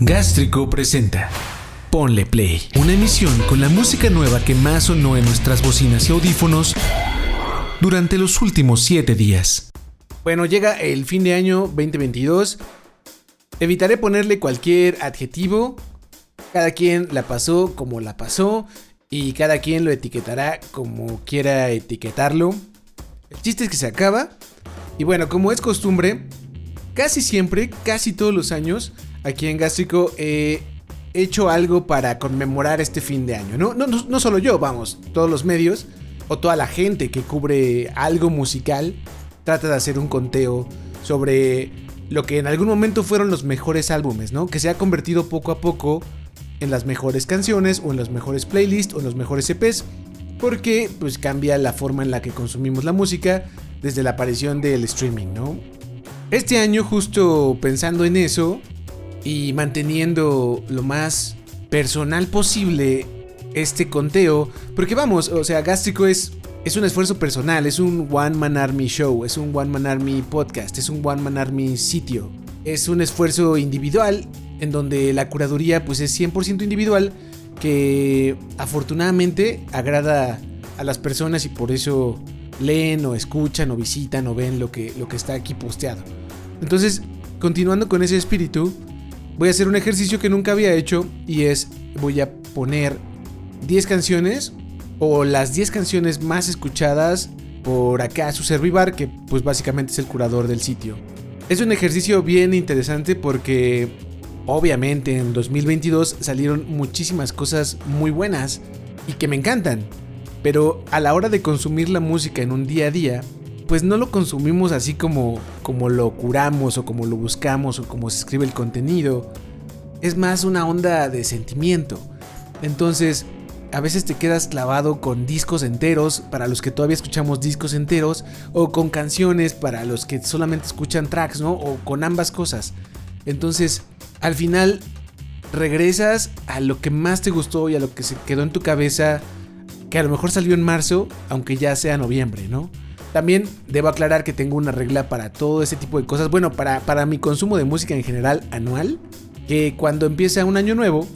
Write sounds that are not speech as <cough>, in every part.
Gástrico presenta Ponle Play, una emisión con la música nueva que más sonó en nuestras bocinas y audífonos durante los últimos 7 días. Bueno, llega el fin de año 2022. Evitaré ponerle cualquier adjetivo. Cada quien la pasó como la pasó y cada quien lo etiquetará como quiera etiquetarlo. El chiste es que se acaba. Y bueno, como es costumbre, casi siempre, casi todos los años, aquí en Gástrico he hecho algo para conmemorar este fin de año. No, no, no solo yo, vamos, todos los medios o toda la gente que cubre algo musical trata de hacer un conteo sobre lo que en algún momento fueron los mejores álbumes, ¿no? Que se ha convertido poco a poco en las mejores canciones o en los mejores playlists o en los mejores EPs. Porque pues cambia la forma en la que consumimos la música desde la aparición del streaming, ¿no? Este año justo pensando en eso, y manteniendo lo más personal posible este conteo. Porque vamos, o sea, Gástrico es, es un esfuerzo personal, es un One Man Army Show, es un One Man Army Podcast, es un One Man Army sitio. Es un esfuerzo individual en donde la curaduría pues es 100% individual que afortunadamente agrada a las personas y por eso leen o escuchan o visitan o ven lo que, lo que está aquí posteado. Entonces, continuando con ese espíritu, voy a hacer un ejercicio que nunca había hecho y es voy a poner 10 canciones o las 10 canciones más escuchadas por acá su Servivar, que pues básicamente es el curador del sitio. Es un ejercicio bien interesante porque obviamente en 2022 salieron muchísimas cosas muy buenas y que me encantan, pero a la hora de consumir la música en un día a día, pues no lo consumimos así como, como lo curamos o como lo buscamos o como se escribe el contenido. Es más una onda de sentimiento. Entonces, a veces te quedas clavado con discos enteros para los que todavía escuchamos discos enteros o con canciones para los que solamente escuchan tracks, ¿no? O con ambas cosas. Entonces, al final regresas a lo que más te gustó y a lo que se quedó en tu cabeza, que a lo mejor salió en marzo, aunque ya sea noviembre, ¿no? También debo aclarar que tengo una regla para todo ese tipo de cosas. Bueno, para, para mi consumo de música en general anual. Que cuando empieza un año nuevo,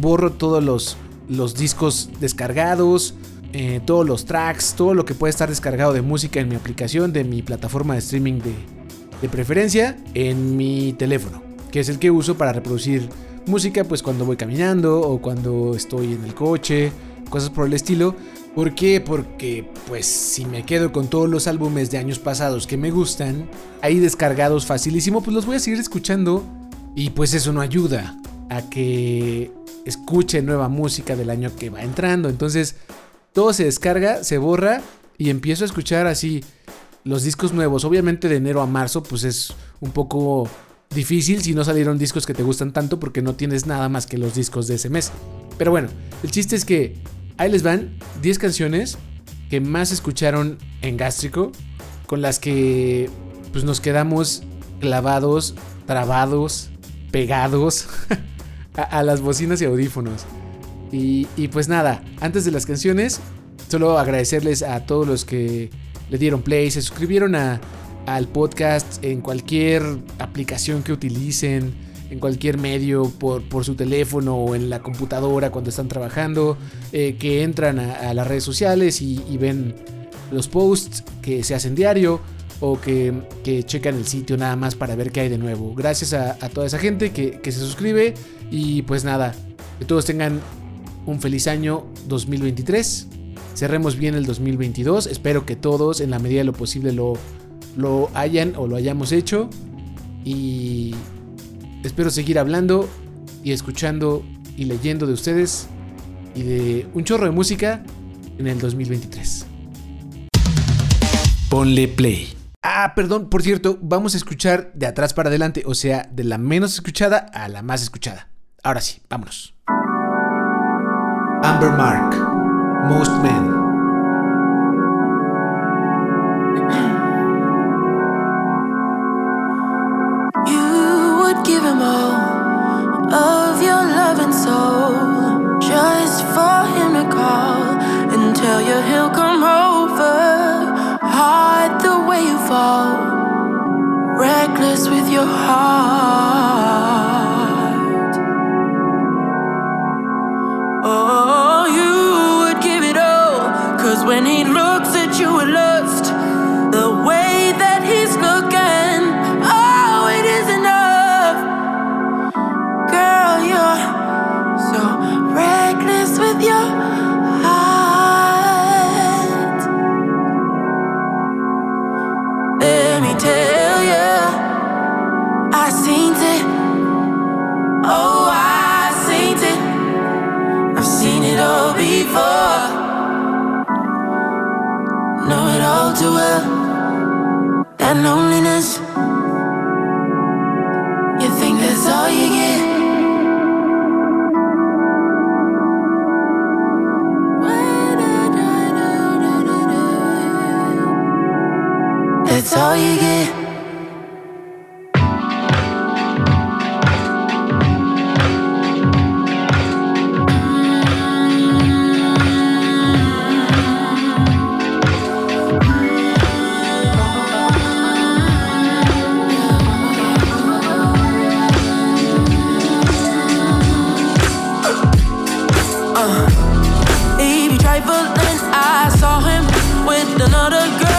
borro todos los, los discos descargados, eh, todos los tracks, todo lo que puede estar descargado de música en mi aplicación, de mi plataforma de streaming de, de preferencia, en mi teléfono. Que es el que uso para reproducir música pues cuando voy caminando o cuando estoy en el coche, cosas por el estilo. ¿Por qué? Porque pues si me quedo con todos los álbumes de años pasados que me gustan, ahí descargados facilísimo, pues los voy a seguir escuchando y pues eso no ayuda a que escuche nueva música del año que va entrando. Entonces todo se descarga, se borra y empiezo a escuchar así los discos nuevos. Obviamente de enero a marzo pues es un poco difícil si no salieron discos que te gustan tanto porque no tienes nada más que los discos de ese mes. Pero bueno, el chiste es que Ahí les van 10 canciones que más escucharon en Gástrico, con las que pues nos quedamos clavados, trabados, pegados <laughs> a, las bocinas y audífonos. Y, pues nada, antes de las canciones, solo agradecerles a todos los que le dieron play, se suscribieron al podcast en cualquier aplicación que utilicen en cualquier medio, por, por su teléfono o en la computadora cuando están trabajando, eh, que entran a, las redes sociales y, ven los posts que se hacen diario o que, que, checan el sitio nada más para ver qué hay de nuevo. Gracias a, toda esa gente que, que, se suscribe y pues nada, que todos tengan un feliz año 2023. Cerremos bien el 2022. Espero que todos en la medida de lo posible lo, lo hayan o lo hayamos hecho. Y Espero seguir hablando y escuchando y leyendo de ustedes y de un chorro de música en el 2023. Ponle play. Ah, perdón, por cierto, vamos a escuchar de atrás para adelante, o sea, de la menos escuchada a la más escuchada. Ahora sí, vámonos. Amber Mark, Most Men. of your loving soul just for him to call and tell you he'll come over. Hard the way you fall, reckless with your heart. Oh, you would give it all, cause when he looks at you alone. loneliness. You think that's all you get? That's all you get. trifling. I saw him with another girl.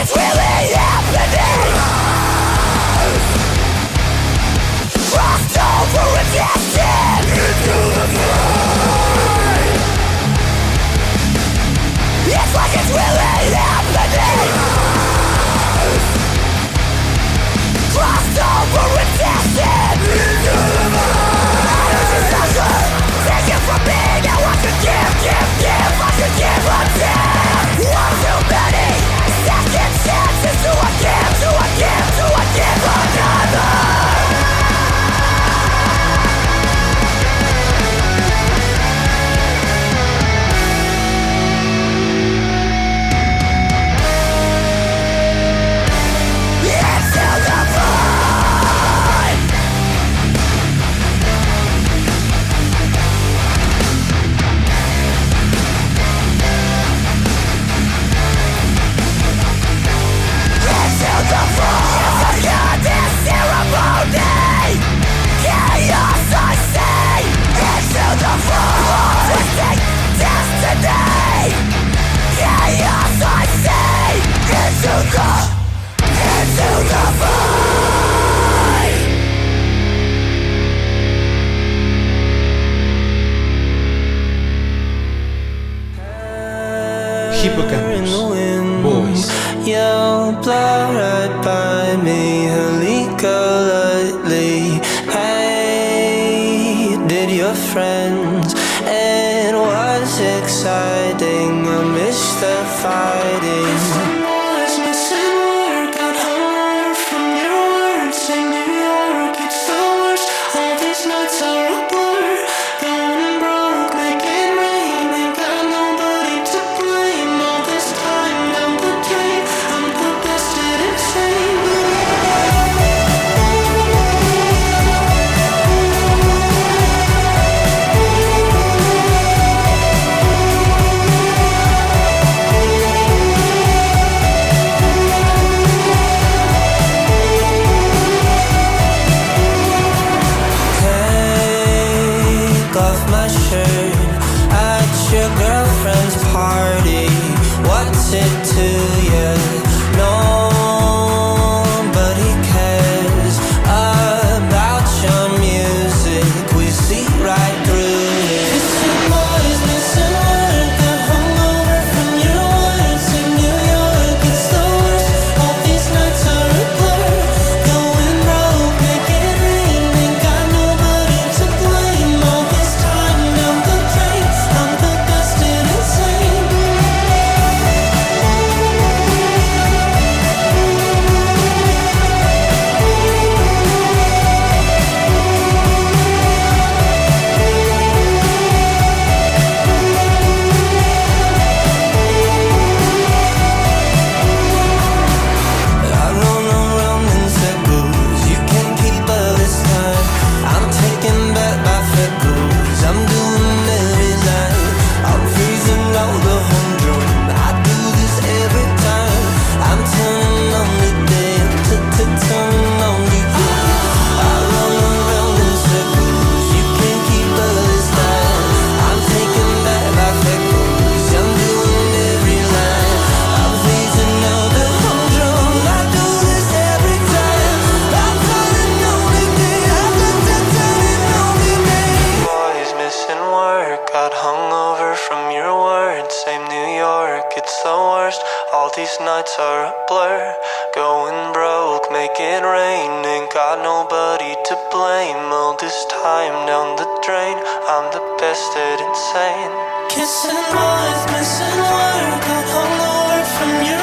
it's really happening. Crossed over destined Into the It's like it's really happening. Crossed over destined Into the Take it from me. Now I give, give, give. I give to manifested insane. Kissing boys, missing water, got hungover from you.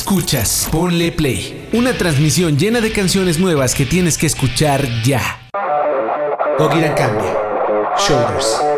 Escuchas, ponle play. Una transmisión llena de canciones nuevas que tienes que escuchar ya. Gogiran cambia. Shoulders.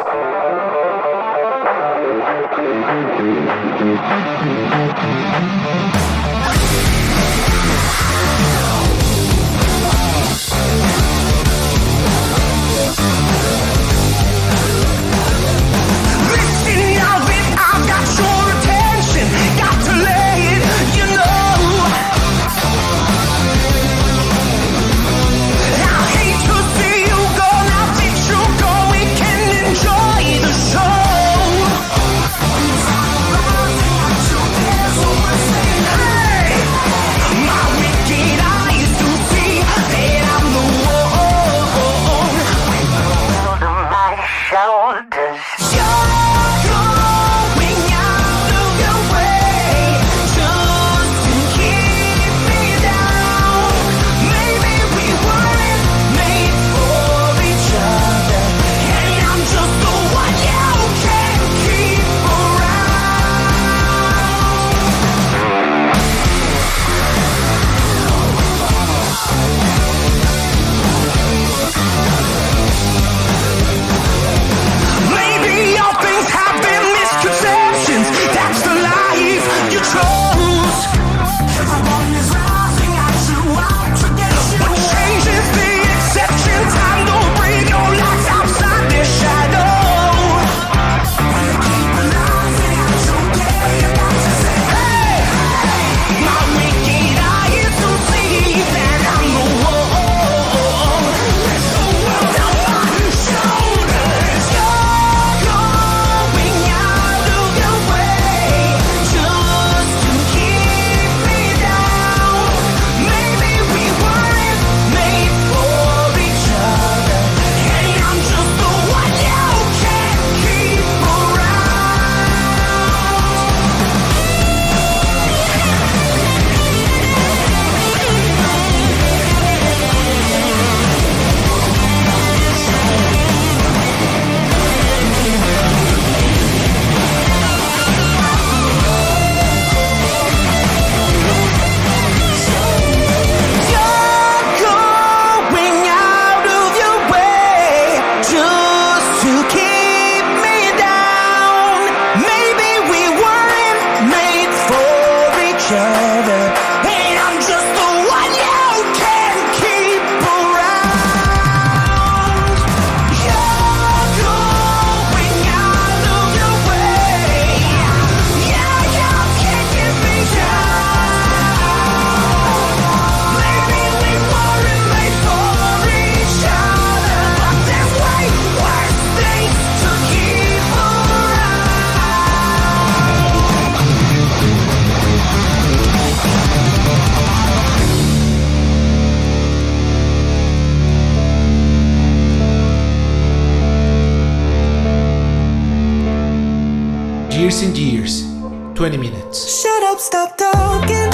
Stop talking.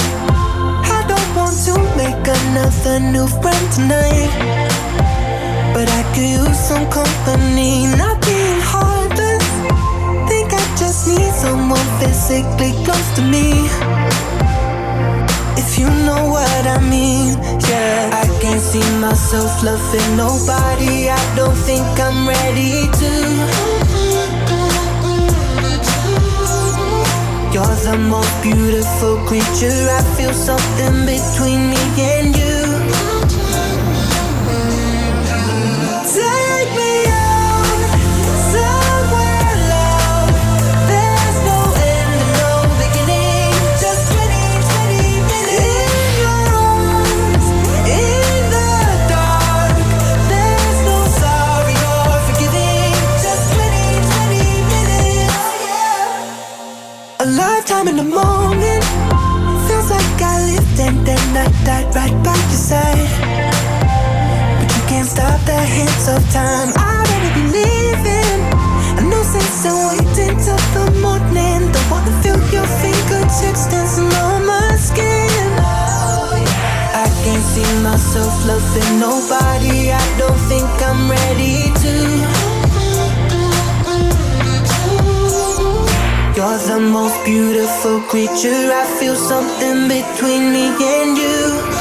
I don't want to make another new friend tonight. But I could use some company, not being heartless. Think I just need someone physically close to me. If you know what I mean, yeah. I can't see myself loving nobody. I don't think I'm ready to. You're the most beautiful creature. I feel something between me and you. The moment Feels like I lived and then I died right by your side. But you can't stop the hands of time. I'd rather be living I no sense in waiting till the morning Don't wanna feel your fingertips dancing on my skin. I can't see myself loving nobody. I don't think I'm ready to You're the most beautiful creature. I feel something between me and you.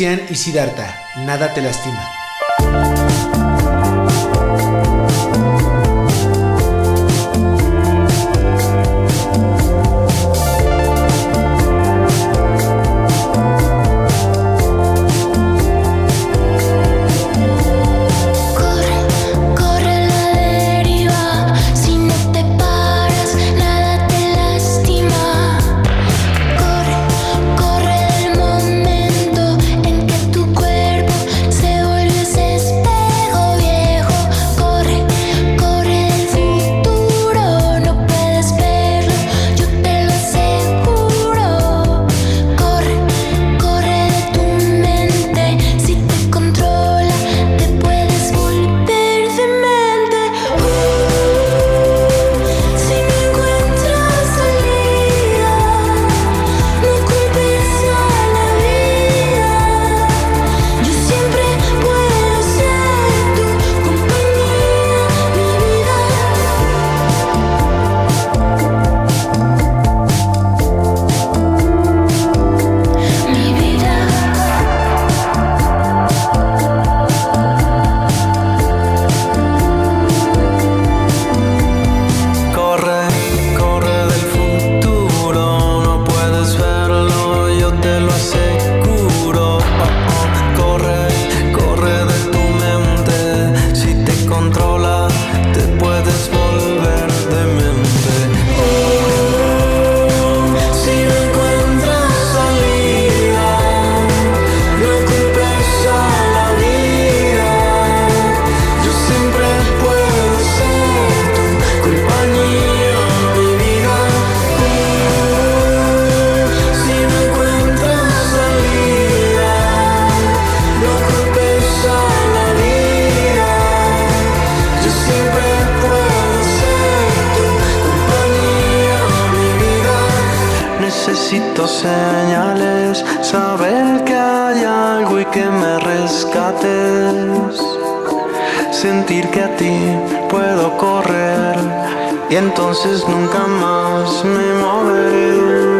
Y Siddhartha, nada te lastima. señales, saber que hay algo y que me rescates, sentir que a ti puedo correr y entonces nunca más me moveré.